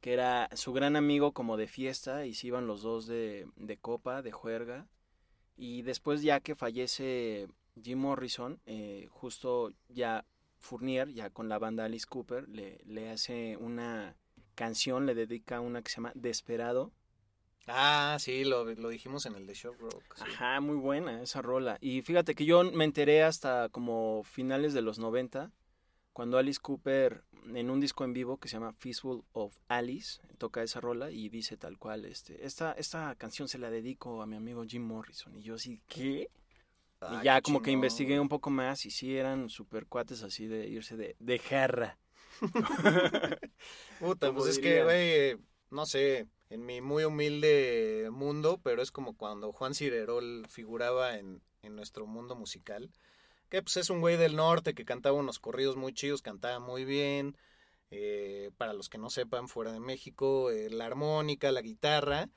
que era su gran amigo como de fiesta y se iban los dos de, de copa, de juerga. Y después ya que fallece Jim Morrison, eh, justo ya Fournier, ya con la banda Alice Cooper, le, le hace una canción, le dedica una que se llama Desperado. Ah, sí, lo, lo dijimos en el de Shock Rock. sí. Ajá, muy buena esa rola. Y fíjate que yo me enteré hasta como finales de los 90, cuando Alice Cooper, en un disco en vivo que se llama Fistful of Alice, toca esa rola y dice tal cual, este, esta, esta canción se la dedico a mi amigo Jim Morrison. Y yo así, ¿qué? Y ya como que investigué un poco más y sí eran super cuates así de irse de, de jarra. Puta, pues es que, güey, no sé, en mi muy humilde mundo, pero es como cuando Juan Cirerol figuraba en, en nuestro mundo musical. que pues es un güey del norte que cantaba unos corridos muy chidos, cantaba muy bien. Eh, para los que no sepan, fuera de México, eh, la armónica, la guitarra.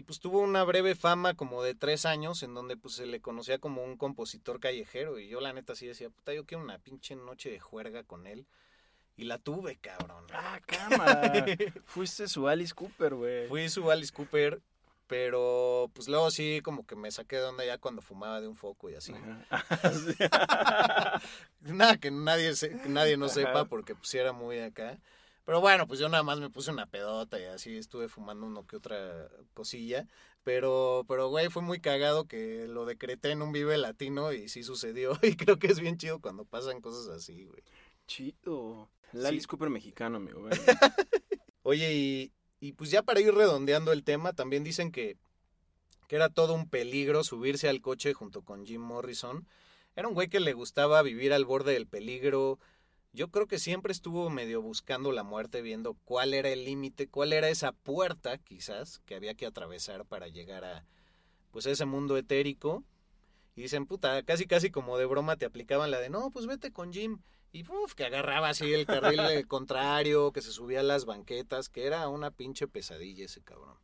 Y pues tuvo una breve fama como de tres años en donde pues se le conocía como un compositor callejero. Y yo la neta sí decía, puta, yo quiero una pinche noche de juerga con él. Y la tuve, cabrón. Ah, cámara. Fuiste su Alice Cooper, güey. Fui su Alice Cooper, pero pues luego sí como que me saqué de onda ya cuando fumaba de un foco y así. Nada que nadie, se- que nadie no sepa porque pues era muy acá. Pero bueno, pues yo nada más me puse una pedota y así estuve fumando uno que otra cosilla. Pero, pero güey, fue muy cagado que lo decreté en un Vive Latino y sí sucedió. Y creo que es bien chido cuando pasan cosas así, güey. Chido. El Sí. Alice Cooper mexicano, amigo. güey. Oye, y, y pues ya para ir redondeando el tema, también dicen que, que era todo un peligro subirse al coche junto con Jim Morrison. Era un güey que le gustaba vivir al borde del peligro. Yo creo que siempre estuvo medio buscando la muerte, viendo cuál era el límite, cuál era esa puerta, quizás, que había que atravesar para llegar a pues a ese mundo etérico. Y dicen, puta, casi casi como de broma te aplicaban la de, no, pues vete con Jim. Y uf, que agarraba así el carril contrario, que se subía a las banquetas, que era una pinche pesadilla ese cabrón.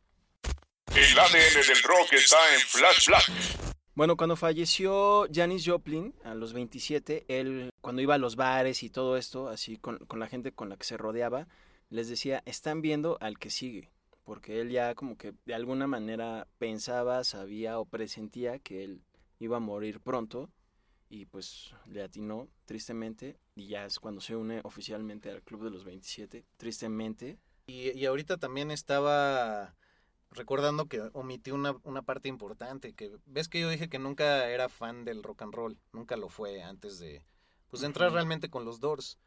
El ADN del rock está en Flash Black. Bueno, cuando falleció Janis Joplin a los 27, él cuando iba a los bares y todo esto, así con, la gente con la que se rodeaba, les decía, están viendo al que sigue, porque él ya como que de alguna manera pensaba, sabía o presentía que él iba a morir pronto y pues le atinó tristemente y ya es cuando se une oficialmente al Club de los 27, tristemente. Y, y ahorita también estaba recordando que omití una, una parte importante, que ves que yo dije que nunca era fan del rock and roll, nunca lo fue antes de, pues, de entrar realmente con los Doors.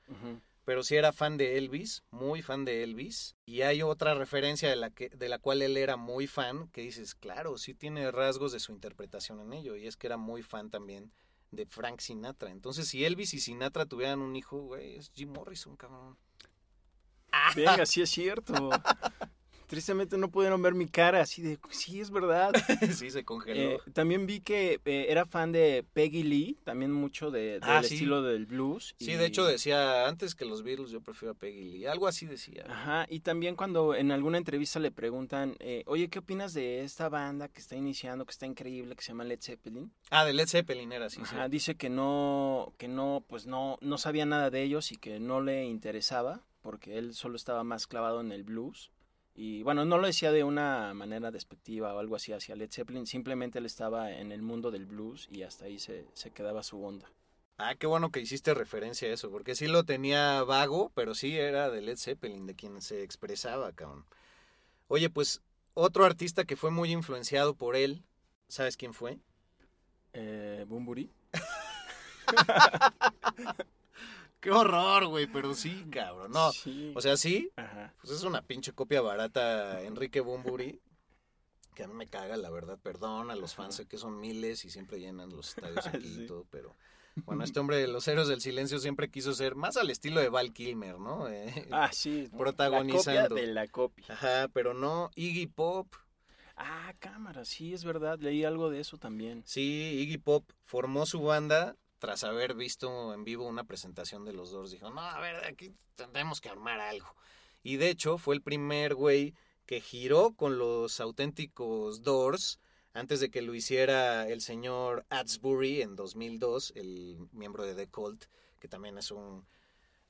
Pero sí era fan de Elvis, muy fan de Elvis. Y hay otra referencia de la, que, de la cual él era muy fan, que dices, claro, sí tiene rasgos de su interpretación en ello. Y es que era muy fan también de Frank Sinatra. Entonces, si Elvis y Sinatra tuvieran un hijo, güey, es Jim Morrison, cabrón. Venga, sí es cierto. Tristemente no pudieron ver mi cara así de, sí es verdad. sí, se congeló. Eh, también vi que eh, era fan de Peggy Lee, también mucho de, del Ah, sí. estilo del blues. sí, y- de hecho decía, antes que los Beatles yo prefiero a Peggy Lee. Algo así decía. Ajá, y también cuando en alguna entrevista le preguntan, eh, oye, ¿qué opinas de esta banda que está iniciando, que está increíble, que se llama Led Zeppelin? Ah, de Led Zeppelin era así. sí. Ajá, dice que no, que no, pues no, no sabía nada de ellos y que no le interesaba, porque él solo estaba más clavado en el blues. Y bueno, no lo decía de una manera despectiva o algo así hacia Led Zeppelin, simplemente él estaba en el mundo del blues y hasta ahí se, se quedaba su onda. Ah, qué bueno que hiciste referencia a eso, porque sí lo tenía vago, pero sí era de Led Zeppelin, de quien se expresaba, cabrón. Oye, pues otro artista que fue muy influenciado por él, ¿sabes quién fue? Eh, Bumburi. Qué horror, güey, pero sí, cabrón. No, Sí. o sea, sí, Ajá. pues es una pinche copia barata Enrique Bumburi, que a mí me caga, la verdad, perdón a los fans, sé que son miles y siempre llenan los estadios aquí Sí. y todo, pero... Bueno, este hombre de los héroes del silencio siempre quiso ser más al estilo de Val Kilmer, ¿no? Eh, Ah, sí. protagonizando. La copia de la copia. Ajá, pero no, Iggy Pop. Ah, cámara, sí, es verdad. Leí algo de eso también. Sí, Iggy Pop formó su banda tras haber visto en vivo una presentación de los Doors. Dijo, no, a ver, aquí tendremos que armar algo. Y de hecho fue el primer güey que giró con los auténticos Doors antes de que lo hiciera el señor Atsbury en 2002, el miembro de The Cult, que también es un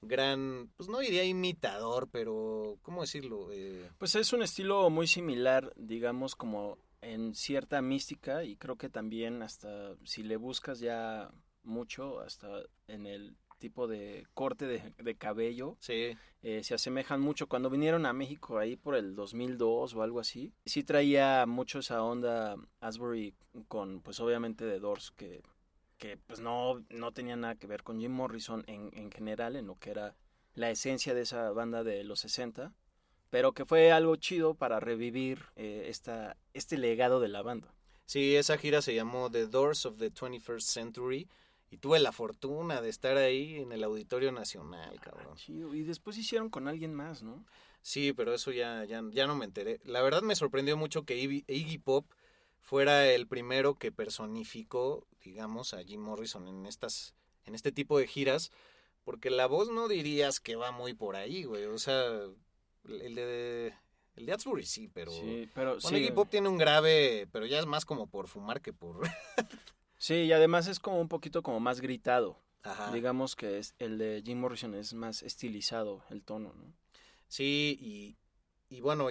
gran, pues no diría imitador, pero, ¿cómo decirlo? Eh, Pues es un estilo muy similar, digamos, como en cierta mística y creo que también hasta si le buscas ya mucho, hasta en el tipo de corte de, de cabello, sí, eh, se asemejan mucho. Cuando vinieron a México ahí por el 2002 o algo así, sí traía mucho esa onda Asbury con, pues obviamente de Doors, que, que pues no, no tenía nada que ver con Jim Morrison en, en general, en lo que era la esencia de esa banda de los 60, pero que fue algo chido para revivir eh, esta, este legado de la banda. Sí, esa gira se llamó The Doors of the 21st Century y tuve la fortuna de estar ahí en el Auditorio Nacional, cabrón. Chido. Y después hicieron con alguien más, ¿no? Sí, pero eso ya, ya, ya no me enteré. La verdad me sorprendió mucho que Iggy, Iggy Pop fuera el primero que personificó, digamos, a Jim Morrison en estas en este tipo de giras, porque la voz no dirías que va muy por ahí, güey. O sea, el de, el de Atsbury sí, pero... Sí, pero Bueno, sí. Iggy Pop tiene un grave, pero ya es más como por fumar que por... Sí, y además es como un poquito como más gritado. Ajá. Digamos que es, el de Jim Morrison es más estilizado el tono, ¿no? Sí, y, y bueno,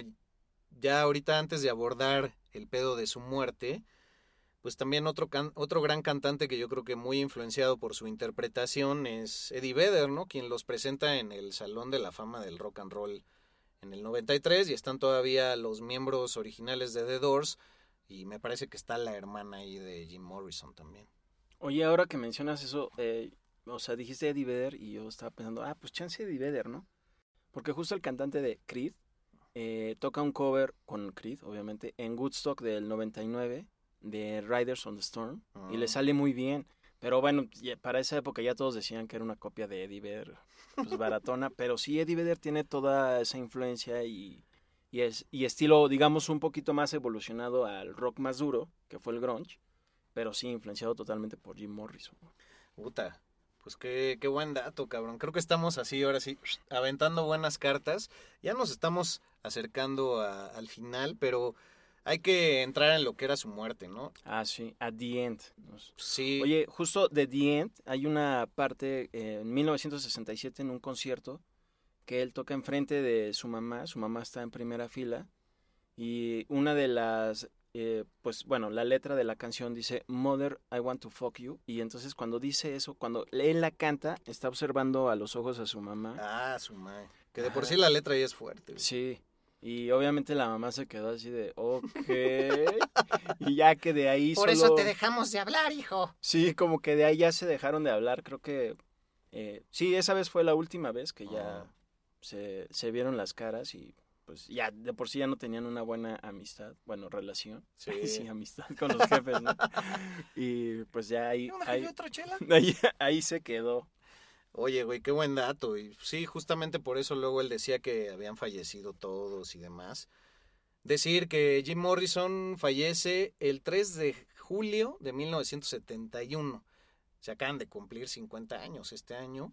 ya ahorita antes de abordar el pedo de su muerte, pues también otro, can- otro gran cantante que yo creo que muy influenciado por su interpretación es Eddie Vedder, ¿no? Quien los presenta en el Salón de la Fama del Rock and Roll en el 93 y están todavía los miembros originales de The Doors y me parece que está la hermana ahí de Jim Morrison también. Oye, ahora que mencionas eso, eh, o sea, dijiste Eddie Vedder y yo estaba pensando, ah, pues chance Eddie Vedder, ¿no? Porque justo el cantante de Creed eh, toca un cover con Creed, obviamente, en Woodstock del 99 de Riders on the Storm y le Ah. sale muy bien. Pero bueno, para esa época ya todos decían que era una copia de Eddie Vedder, pues baratona. pero sí, Eddie Vedder tiene toda esa influencia y, y, es, y estilo, digamos, un poquito más evolucionado al rock más duro, que fue el grunge, pero sí influenciado totalmente por Jim Morrison. Puta, pues qué, qué buen dato, cabrón. Creo que estamos así, ahora sí, aventando buenas cartas. Ya nos estamos acercando a- al final, pero hay que entrar en lo que era su muerte, ¿no? Ah, sí, At the End. Sí. Oye, justo de The End hay una parte eh, en 1967 en un concierto que él toca enfrente de su mamá, su mamá está en primera fila y una de las, eh, pues bueno, la letra de la canción dice Mother, I want to fuck you y entonces cuando dice eso, cuando él la canta, está observando a los ojos a su mamá. Ah, su madre. Que de por sí la letra ya es fuerte. güey. Sí, y obviamente la mamá se quedó así de, ok, y ya que de ahí Por eso te dejamos de hablar, hijo. Sí, como que de ahí ya se dejaron de hablar, creo que... eh, sí, esa vez fue la última vez que ya Ah. Se, se vieron las caras y pues ya de por sí ya no tenían una buena amistad, bueno, relación. Sí. Sí, amistad con los jefes, ¿no? y pues ya ahí, ¿Una ahí, otra chela? ahí, ahí se quedó. Oye, güey, qué buen dato. Y sí, justamente por eso luego él decía que habían fallecido todos y demás. Decir que Jim Morrison fallece el 3 de julio de 1971. Se acaban de cumplir 50 años este año.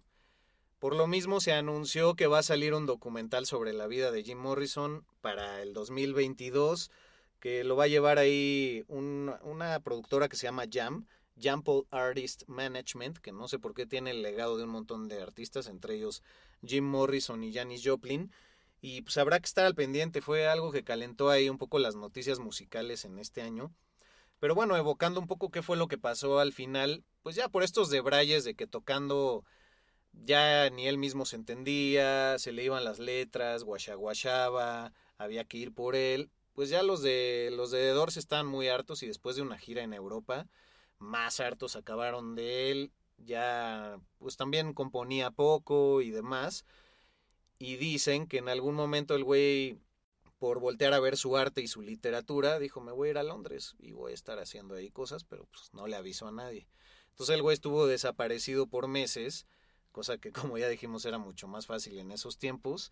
Por lo mismo se anunció que va a salir un documental sobre la vida de Jim Morrison para el 2022, que lo va a llevar ahí un- una productora que se llama Jam, Jample Artist Management, que no sé por qué tiene el legado de un montón de artistas, entre ellos Jim Morrison y Janis Joplin. Y pues habrá que estar al pendiente, fue algo que calentó ahí un poco las noticias musicales en este año. Pero bueno, evocando un poco qué fue lo que pasó al final, pues ya por estos debrayes de que tocando ya ni él mismo se entendía, se le iban las letras, guachaguachaba, había que ir por él, pues ya los de los de The Doors estaban muy hartos y después de una gira en Europa, más hartos acabaron de él, ya pues también componía poco y demás. Y dicen que en algún momento el güey, por voltear a ver su arte y su literatura, dijo, me voy a ir a Londres y voy a estar haciendo ahí cosas, pero pues no le avisó a nadie. Entonces el güey estuvo desaparecido por meses, cosa que como ya dijimos era mucho más fácil en esos tiempos.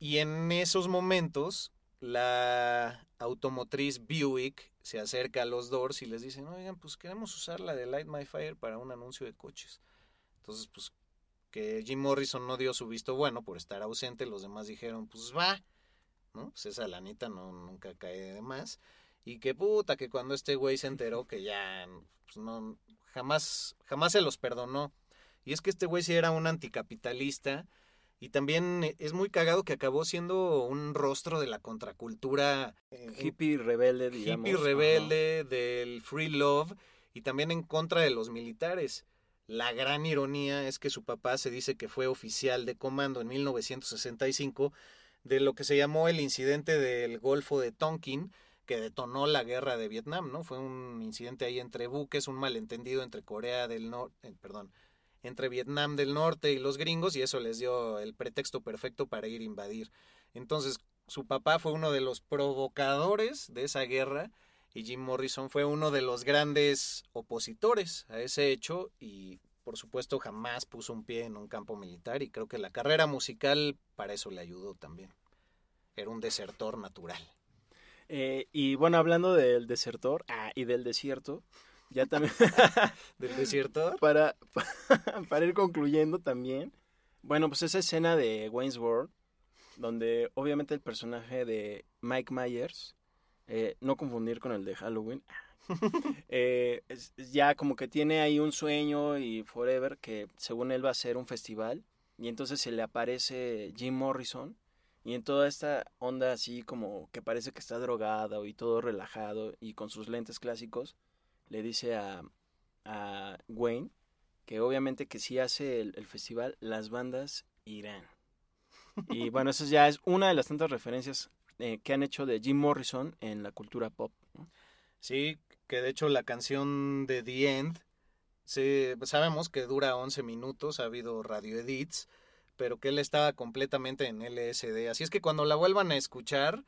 Y en esos momentos la automotriz Buick se acerca a los Doors y les dicen, oigan, pues queremos usar la de Light My Fire para un anuncio de coches. Entonces, pues que Jim Morrison no dio su visto bueno por estar ausente, los demás dijeron, pues va, ¿no? Pues esa lanita no, nunca cae de más. Y que puta, que cuando este güey se enteró que ya, pues no, jamás, jamás se los perdonó. Y es que este güey sí era un anticapitalista y también es muy cagado que acabó siendo un rostro de la contracultura eh, Hippie rebelde, digamos. hippie rebelde, del free love y también en contra de los militares. La gran ironía es que su papá se dice que fue oficial de comando en 1965 de lo que se llamó el incidente del Golfo de Tonkin, que detonó la guerra de Vietnam, ¿no? Fue un incidente ahí entre buques, un malentendido entre Corea del Norte, perdón, entre Vietnam del Norte y los gringos, y eso les dio el pretexto perfecto para ir a invadir. Entonces, su papá fue uno de los provocadores de esa guerra y Jim Morrison fue uno de los grandes opositores a ese hecho y por supuesto jamás puso un pie en un campo militar y creo que la carrera musical para eso le ayudó también. Era un desertor natural. Eh, y bueno, hablando del desertor ah, y del desierto, Ya también. ¿Del desierto? para, para ir concluyendo también. Bueno, pues esa escena de Wayne's World, donde obviamente el personaje de Mike Myers, eh, no confundir con el de Halloween, eh, es ya como que tiene ahí un sueño y forever que según él va a ser un festival y entonces se le aparece Jim Morrison y en toda esta onda así como que parece que está drogado y todo relajado y con sus lentes clásicos le dice a, a Wayne que obviamente que si hace el, el festival las bandas irán y bueno eso ya es una de las tantas referencias eh, que han hecho de Jim Morrison en la cultura pop ¿no? Sí, que de hecho la canción de The End, se, sabemos que dura 11 minutos, ha habido radio edits, pero que él estaba completamente en LSD. Así es que cuando la vuelvan a escuchar,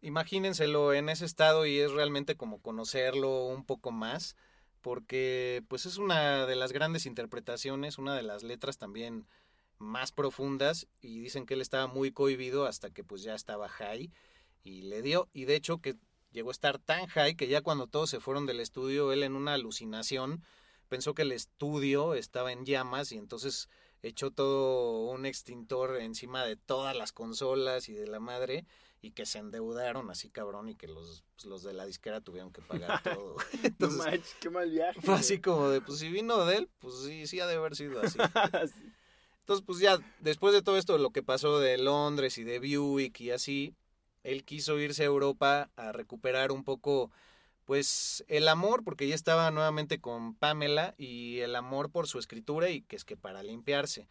imagínenselo en ese estado y es realmente como conocerlo un poco más, porque pues es una de las grandes interpretaciones, una de las letras también más profundas y dicen que él estaba muy cohibido hasta que pues ya estaba high y le dio y de hecho que llegó a estar tan high que ya cuando todos se fueron del estudio, él en una alucinación pensó que el estudio estaba en llamas y entonces echó todo un extintor encima de todas las consolas y de la madre y que se endeudaron así cabrón y que los, pues, los de la disquera tuvieron que pagar todo. Entonces, no manches, qué mal viaje fue así como de, pues si vino de él, pues sí, sí ha de haber sido así. Sí. Entonces, pues ya, después de todo esto, lo que pasó de Londres y de Buick y así, él quiso irse a Europa a recuperar un poco, pues, el amor, porque ya estaba nuevamente con Pamela y el amor por su escritura y que es que para limpiarse.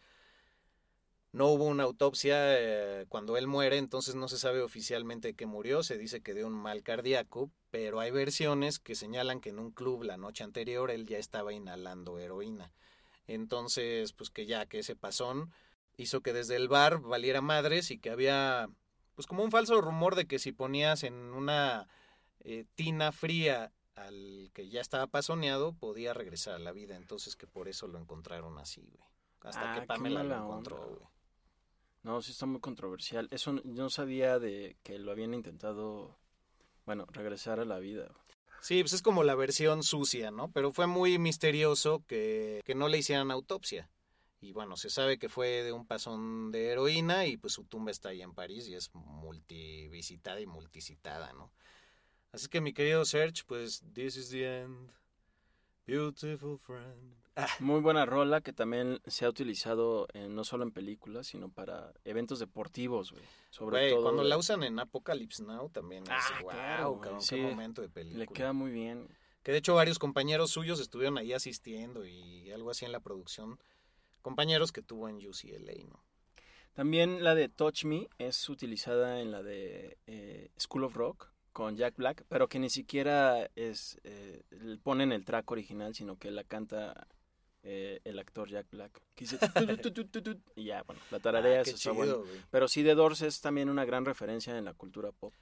No hubo una autopsia eh, cuando él muere, entonces no se sabe oficialmente que murió, se dice que de un mal cardíaco, pero hay versiones que señalan que en un club la noche anterior él ya estaba inhalando heroína. Entonces, pues que ya que ese pasón hizo que desde el bar valiera madres y que había pues como un falso rumor de que si ponías en una eh, tina fría al que ya estaba pasoneado podía regresar a la vida, entonces que por eso lo encontraron así, güey. Hasta Ah, que qué Pamela lo encontró, güey. No, sí está muy controversial. Eso yo no sabía de que lo habían intentado, bueno, regresar a la vida. Sí, pues es como la versión sucia, ¿no? Pero fue muy misterioso que, que no le hicieran autopsia. Y bueno, se sabe que fue de un pasón de heroína y pues su tumba está ahí en París y es multivisitada y multicitada, ¿no? Así que mi querido Serge, pues this is the end. Beautiful friend. Ah, Muy buena rola que también se ha utilizado en- no solo en películas, sino para eventos deportivos, güey. Sobre güey, todo. cuando la usan en Apocalypse Now también es Ah, wow, claro, cabrón, sí. qué momento de película. Le queda muy bien. Que de hecho varios compañeros suyos estuvieron ahí asistiendo y algo así en la producción. Compañeros que tuvo en UCLA, ¿no? También la de Touch Me es utilizada en la de eh, School of Rock con Jack Black, pero que ni siquiera es eh, ponen el track original, sino que la canta eh, el actor Jack Black. Y ya, bueno, la tararea Ah, eso está bueno. Pero sí, The Doors es también una gran referencia en la cultura pop.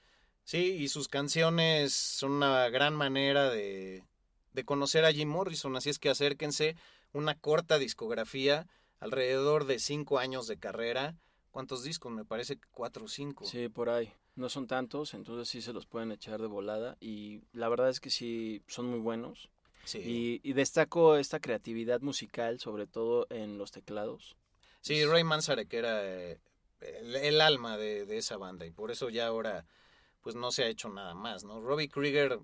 Sí, y sus canciones son una gran manera de, de conocer a Jim Morrison, así es que acérquense, una corta discografía, alrededor de cinco años de carrera. ¿Cuántos discos? Me parece cuatro o cinco. Sí, por ahí. No son tantos, entonces sí se los pueden echar de volada. Y la verdad es que sí son muy buenos. Sí, Y, y destaco esta creatividad musical, sobre todo en los teclados. Sí, Ray Manzarek era eh, el, el alma de, de esa banda y por eso ya ahora pues no se ha hecho nada más, ¿no? Robbie Krieger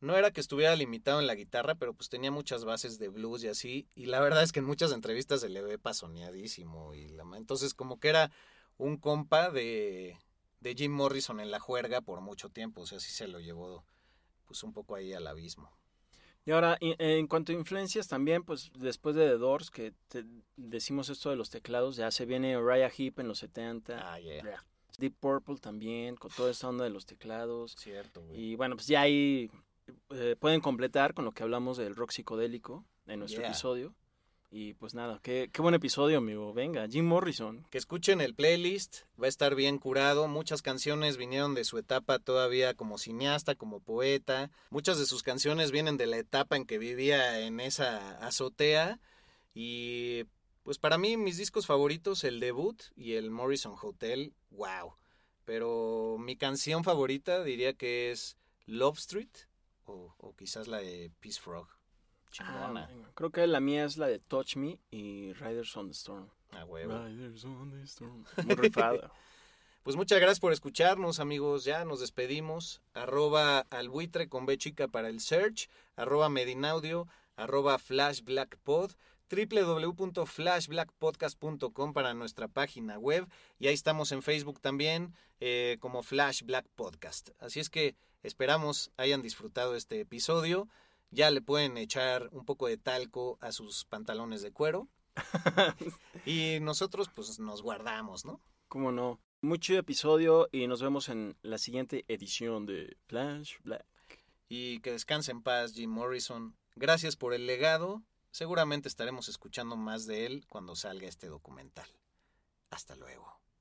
no era que estuviera limitado en la guitarra, pero pues tenía muchas bases de blues y así, y la verdad es que en muchas entrevistas se le ve pasoneadísimo y la entonces como que era un compa de, de Jim Morrison en la juerga por mucho tiempo, o sea, sí se lo llevó pues un poco ahí al abismo. Y ahora, y- en cuanto a influencias también, pues después de The Doors, que te- decimos esto de los teclados, ya se viene Uriah Heep en los 70. Ah, yeah. Deep Purple también, con toda esa onda de los teclados. Cierto, güey. Y bueno, pues ya ahí eh, pueden completar con lo que hablamos del rock psicodélico en nuestro Yeah. episodio. Y pues nada, qué, qué buen episodio, amigo. Venga, Jim Morrison. Que escuchen el playlist, va a estar bien curado. Muchas canciones vinieron de su etapa todavía como cineasta, como poeta. Muchas de sus canciones vienen de la etapa en que vivía en esa azotea. Y pues para mí mis discos favoritos, el debut y el Morrison Hotel, wow. Pero mi canción favorita diría que es Love Street o, o quizás la de Peace Frog. Ah, creo que la mía es la de Touch Me y Riders on the Storm. A huevo. Riders on the Storm. Muy rifada. Pues muchas gracias por escucharnos, amigos. Ya nos despedimos. Arroba albuitre con B chica para el search. Arroba medinaudio. Arroba flashblackpod. www.flashblackpodcast.com para nuestra página web. Y ahí estamos en Facebook también eh, como Flash Black Podcast. Así es que esperamos hayan disfrutado este episodio. Ya le pueden echar un poco de talco a sus pantalones de cuero. y nosotros pues nos guardamos, ¿no? ¿Cómo no? Mucho episodio y nos vemos en la siguiente edición de Flash Black. Y que descanse en paz Jim Morrison. Gracias por el legado. Seguramente estaremos escuchando más de él cuando salga este documental. Hasta luego.